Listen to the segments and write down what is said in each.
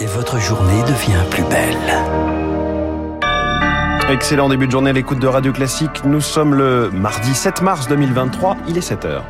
et votre journée devient plus belle. Excellent début de journée l'écoute de Radio Classique. Nous sommes le mardi 7 mars 2023, il est 7h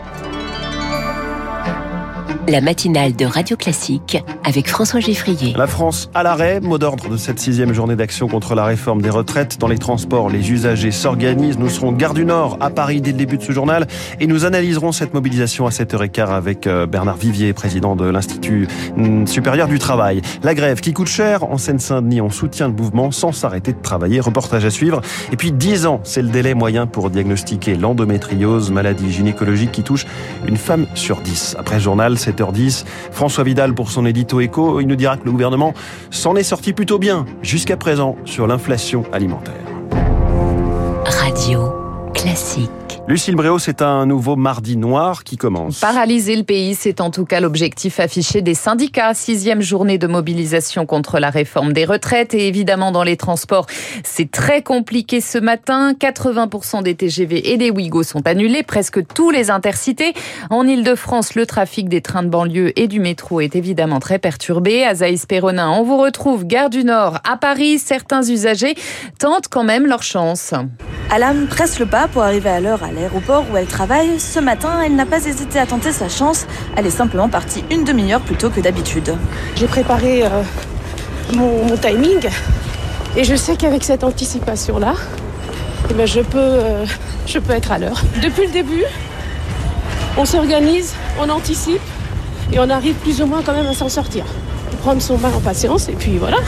la matinale de Radio Classique avec François Geffrier. La France à l'arrêt, mot d'ordre de cette sixième journée d'action contre la réforme des retraites. Dans les transports, les usagers s'organisent. Nous serons Gare du Nord à Paris dès le début de ce journal et nous analyserons cette mobilisation à 7h15 avec euh, Bernard Vivier, président de l'Institut mm, supérieur du travail. La grève qui coûte cher en Seine-Saint-Denis, on soutient le mouvement sans s'arrêter de travailler. Reportage à suivre. Et puis 10 ans, c'est le délai moyen pour diagnostiquer l'endométriose, maladie gynécologique qui touche une femme sur 10. Après journal, c'est 7h10. François Vidal pour son édito éco, il nous dira que le gouvernement s'en est sorti plutôt bien jusqu'à présent sur l'inflation alimentaire. Radio classique. Lucille Bréau, c'est un nouveau mardi noir qui commence. Paralyser le pays, c'est en tout cas l'objectif affiché des syndicats. Sixième journée de mobilisation contre la réforme des retraites et évidemment dans les transports. C'est très compliqué ce matin. 80% des TGV et des Ouigo sont annulés, presque tous les intercités. En Ile-de-France, le trafic des trains de banlieue et du métro est évidemment très perturbé. Azaïs Perronin, on vous retrouve gare du Nord à Paris. Certains usagers tentent quand même leur chance. Alam presse le pas pour arriver à l'heure à l'aéroport où elle travaille. Ce matin, elle n'a pas hésité à tenter sa chance. Elle est simplement partie une demi-heure plus tôt que d'habitude. J'ai préparé euh, mon, timing et je sais qu'avec cette anticipation-là, eh ben, je, peux, euh, je peux être à l'heure. Depuis le début, on s'organise, on anticipe et on arrive plus ou moins quand même à s'en sortir. Prendre son mal en patience et puis voilà.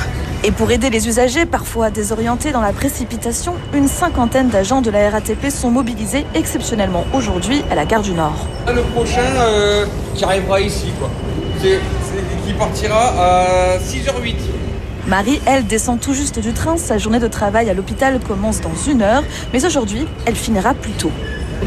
Et pour aider les usagers, parfois désorientés dans la précipitation, une cinquantaine d'agents de la RATP sont mobilisés exceptionnellement aujourd'hui à la gare du Nord. Le prochain euh, qui arrivera ici, quoi. C'est, qui partira à 6h08. Marie, elle, descend tout juste du train. Sa journée de travail à l'hôpital commence dans une heure, mais aujourd'hui, elle finira plus tôt.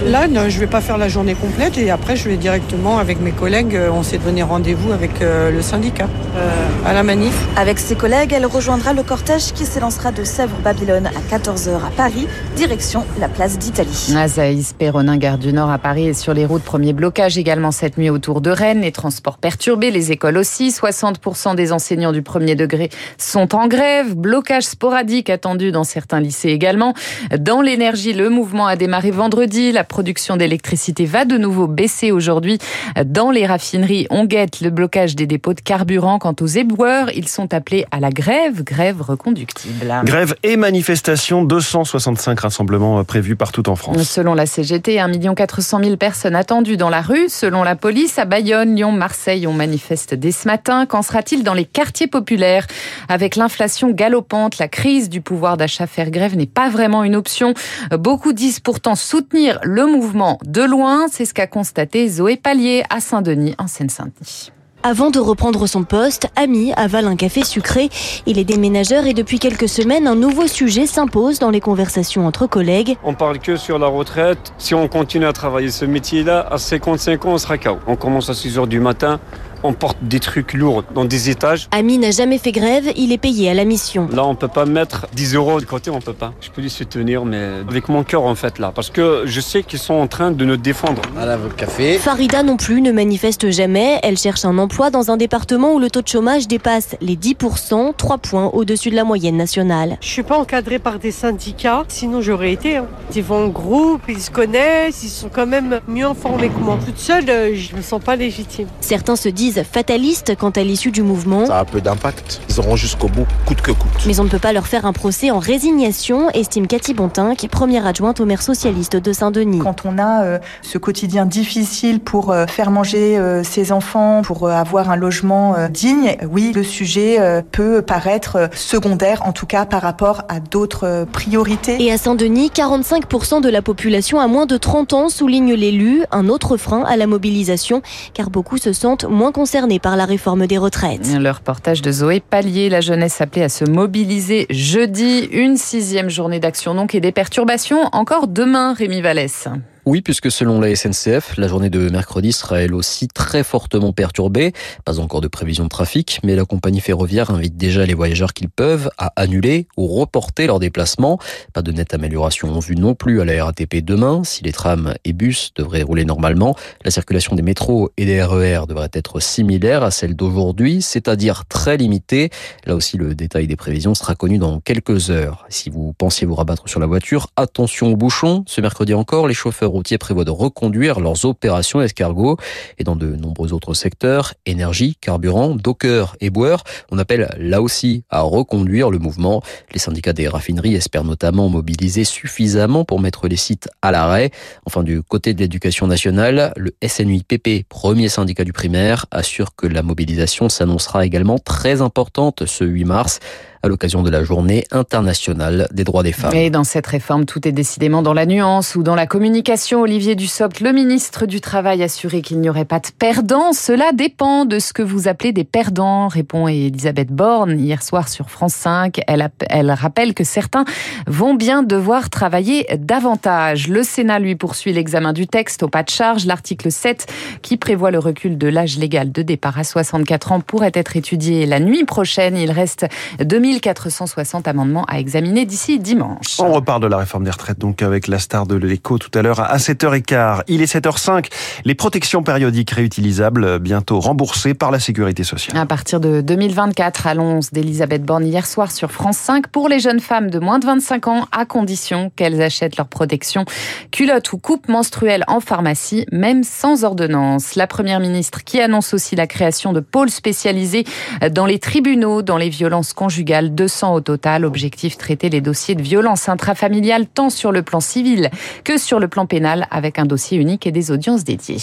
Là, je ne vais pas faire la journée complète et après, je vais directement avec mes collègues. Euh, on s'est donné rendez-vous avec euh, le syndicat euh, à la manif. Avec ses collègues, elle rejoindra le cortège qui s'élancera de Sèvres-Babylone à 14h à Paris, direction la place d'Italie. Azaïs Perronin, gare du Nord à Paris et sur les routes. Premier blocage également cette nuit autour de Rennes. Les transports perturbés, les écoles aussi. 60% des enseignants du premier degré sont en grève. Blocage sporadique attendu dans certains lycées également. Dans l'énergie, le mouvement a démarré vendredi. La production d'électricité va de nouveau baisser aujourd'hui. Dans les raffineries, on guette le blocage des dépôts de carburant. Quant aux éboueurs, ils sont appelés à la grève, grève reconductible. Grève et manifestation, 265 rassemblements euh, prévus partout en France. Selon la CGT, 1 400 000 personnes attendues dans la rue. Selon la police, à Bayonne, Lyon, Marseille, on manifeste dès ce matin. Qu'en sera-t-il dans les quartiers populaires? Avec l'inflation galopante, la crise du pouvoir d'achat, faire grève n'est pas vraiment une option. Beaucoup disent pourtant soutenir le mouvement de loin. C'est ce qu'a constaté Zoé Pallier à Saint-Denis, en Seine-Saint-Denis. Avant de reprendre son poste, Ami avale un café sucré. Il est déménageur et depuis quelques semaines, un nouveau sujet s'impose dans les conversations entre collègues. On parle que sur la retraite. Si on continue à travailler ce métier-là, à 55 ans, on sera KO. On commence à 6 heures du matin on porte des trucs lourds dans des étages. Ami n'a jamais fait grève, il est payé à la mission. Là, on peut pas mettre 10 euros de côté, on peut pas. Je peux les soutenir, mais avec mon cœur en fait là, parce que je sais qu'ils sont en train de nous défendre. À café. Farida non plus ne manifeste jamais. Elle cherche un emploi dans un département où le taux de chômage dépasse les 10%, 3 points au-dessus de la moyenne nationale. Je suis pas encadrée par des syndicats, sinon j'aurais été. Hein. Ils vont en groupe, ils se connaissent, ils sont quand même mieux informés que moi. Toute seule, euh, je me sens pas légitime. Certains se disent fataliste quant à l'issue du mouvement. Ça a peu d'impact. Ils auront jusqu'au bout, coûte que coûte. Mais on ne peut pas leur faire un procès en résignation, estime Cathy Bontin, qui est première adjointe au maire socialiste de Saint-Denis. Quand on a euh, ce quotidien difficile pour euh, faire manger euh, ses enfants, pour avoir un logement digne, oui, le sujet peut paraître secondaire, en tout cas par rapport à d'autres priorités. Et à Saint-Denis, 45% de la population a moins de 30 ans, souligne l'élu, un autre frein à la mobilisation, car beaucoup se sentent moins concernés par la réforme des retraites. Le reportage de Zoé Pallier, la jeunesse appelée à se mobiliser jeudi, une sixième journée d'action donc et des perturbations encore demain, Rémi Vallès. Oui, puisque selon la SNCF, la journée de mercredi sera elle aussi très fortement perturbée. Pas encore de prévision de trafic, mais la compagnie ferroviaire invite déjà les voyageurs qu'ils peuvent à annuler ou reporter leur déplacement. Pas de nette amélioration en vue non plus à la RATP demain. Si les trams et bus devraient rouler normalement, la circulation des métros et des RER devrait être similaire à celle d'aujourd'hui, c'est-à-dire très limitée. Là aussi, le détail des prévisions sera connu dans quelques heures. Si vous pensiez vous rabattre sur la voiture, attention aux bouchons. Ce mercredi encore, les chauffeurs routiers prévoient de reconduire leurs opérations escargot et dans de nombreux autres secteurs, énergie, carburant, docker et boire, on appelle là aussi à reconduire le mouvement. Les syndicats des raffineries espèrent notamment mobiliser suffisamment pour mettre les sites à l'arrêt. Enfin, du côté de l'éducation nationale, le SNUIPP, premier syndicat du primaire, assure que la mobilisation s'annoncera également très importante ce 8 mars à l'occasion de la journée internationale des droits des femmes. Et dans cette réforme, tout est décidément dans la nuance ou dans la communication. Olivier Dussopt, le ministre du Travail, assuré qu'il n'y aurait pas de perdants. Cela dépend de ce que vous appelez des perdants, répond Elisabeth Borne hier soir sur France 5. Elle, elle rappelle que certains vont bien devoir travailler davantage. Le Sénat, lui, poursuit l'examen du texte au pas de charge. L'article 7, qui prévoit le recul de l'âge légal de départ à 64 ans, pourrait être étudié la nuit prochaine. Il reste 2000 1460 amendements à examiner d'ici dimanche. On reparle de la réforme des retraites donc avec la star de l'écho tout à l'heure à 7h15. Il est 7h05. Les protections périodiques réutilisables bientôt remboursées par la sécurité sociale. À partir de 2024, annonce d'Elisabeth Borne hier soir sur France 5 pour les jeunes femmes de moins de 25 ans à condition qu'elles achètent leur protection culotte ou coupe menstruelle en pharmacie, même sans ordonnance. La première ministre qui annonce aussi la création de pôles spécialisés dans les tribunaux, dans les violences conjugales, 200 au total. Objectif traiter les dossiers de violence intrafamiliale tant sur le plan civil que sur le plan pénal avec un dossier unique et des audiences dédiées.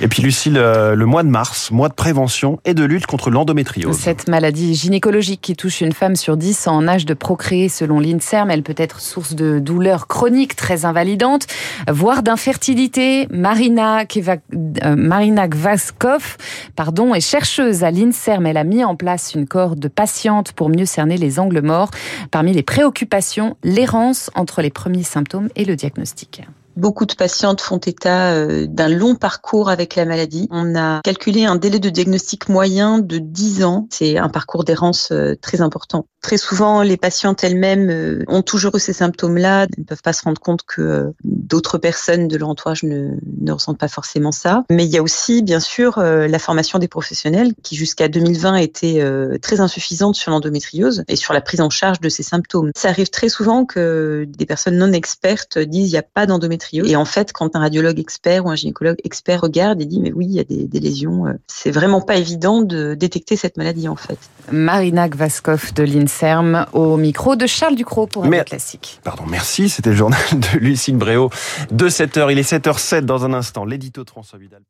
Et puis Lucille, le mois de mars, mois de prévention et de lutte contre l'endométriose. Cette maladie gynécologique qui touche une femme sur dix en âge de procréer selon l'INSERM, elle peut être source de douleurs chroniques très invalidantes, voire d'infertilité. Marina, euh, Marina Gvaskov pardon, est chercheuse à l'INSERM. Elle a mis en place une cohorte de pour mieux cerner les angles morts. Parmi les préoccupations, l'errance entre les premiers symptômes et le diagnostic. Beaucoup de patientes font état euh, d'un long parcours avec la maladie. On a calculé un délai de diagnostic moyen de 10 ans. C'est un parcours d'errance euh, très important. Très souvent, les patientes elles-mêmes euh, ont toujours eu ces symptômes-là, Elles ne peuvent pas se rendre compte que d'autres personnes de leur entourage ne, ne, ressentent pas forcément ça. Mais il y a aussi, bien sûr, la formation des professionnels qui, jusqu'à 2020, était très insuffisante sur l'endométriose et sur la prise en charge de ces symptômes. Ça arrive très souvent que des personnes non expertes disent il n'y a pas d'endométriose et en fait, quand un radiologue expert ou un gynécologue expert regarde et dit mais oui, il y a des, lésions, euh, c'est vraiment pas évident de détecter cette maladie en fait. Marina Gvaskov de l'INSERM au micro de Charles Ducrot pour un classique. Pardon, merci. C'était le journal de Lucille Bréau de 7h. Il est 7h07 dans un instant. L'édito de François Vidal.